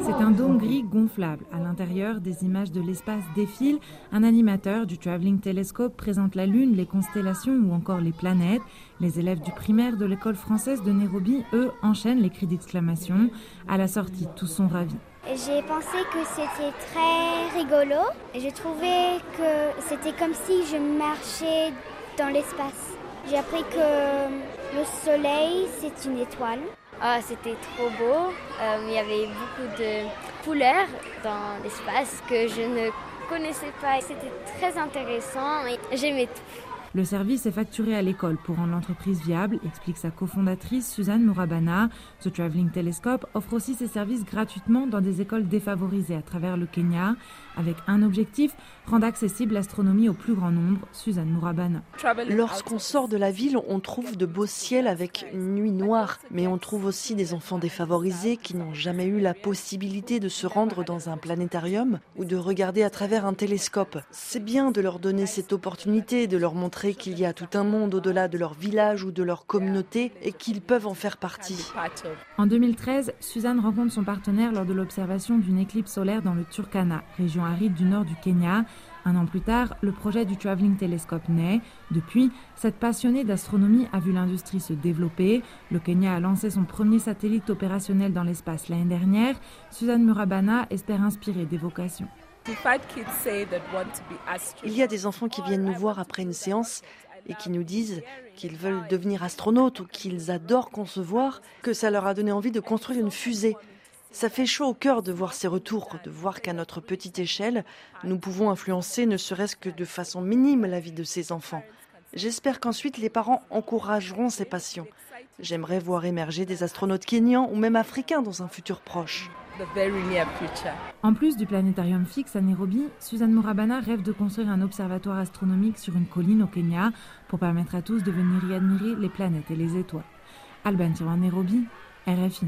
C'est un dôme gris gonflable. À l'intérieur, des images de l'espace défilent. Un animateur du Traveling Telescope présente la Lune, les constellations ou encore les planètes. Les élèves du primaire de l'école française de Nairobi, eux, enchaînent les cris d'exclamation. À la sortie, tous sont ravis. J'ai pensé que c'était très rigolo. J'ai trouvé que c'était comme si je marchais dans l'espace. J'ai appris que le soleil, c'est une étoile. Ah, c'était trop beau. Euh, il y avait beaucoup de couleurs dans l'espace que je ne connaissais pas. C'était très intéressant et j'aimais tout. Le service est facturé à l'école pour rendre l'entreprise viable, explique sa cofondatrice Suzanne Mourabana. The Traveling Telescope offre aussi ses services gratuitement dans des écoles défavorisées à travers le Kenya, avec un objectif, rendre accessible l'astronomie au plus grand nombre. Suzanne Mourabana. Lorsqu'on sort de la ville, on trouve de beaux ciels avec une nuit noire, mais on trouve aussi des enfants défavorisés qui n'ont jamais eu la possibilité de se rendre dans un planétarium ou de regarder à travers un télescope. C'est bien de leur donner cette opportunité, de leur montrer qu'il y a tout un monde au-delà de leur village ou de leur communauté et qu'ils peuvent en faire partie. En 2013, Suzanne rencontre son partenaire lors de l'observation d'une éclipse solaire dans le Turkana, région aride du nord du Kenya. Un an plus tard, le projet du Traveling Telescope naît. Depuis, cette passionnée d'astronomie a vu l'industrie se développer. Le Kenya a lancé son premier satellite opérationnel dans l'espace l'année dernière. Suzanne Murabana espère inspirer des vocations. Il y a des enfants qui viennent nous voir après une séance et qui nous disent qu'ils veulent devenir astronautes ou qu'ils adorent concevoir, que ça leur a donné envie de construire une fusée. Ça fait chaud au cœur de voir ces retours, de voir qu'à notre petite échelle, nous pouvons influencer ne serait-ce que de façon minime la vie de ces enfants. J'espère qu'ensuite les parents encourageront ces passions. J'aimerais voir émerger des astronautes kenyans ou même africains dans un futur proche. En plus du planétarium fixe à Nairobi, Suzanne Morabana rêve de construire un observatoire astronomique sur une colline au Kenya pour permettre à tous de venir y admirer les planètes et les étoiles. Alban Nairobi, RFI.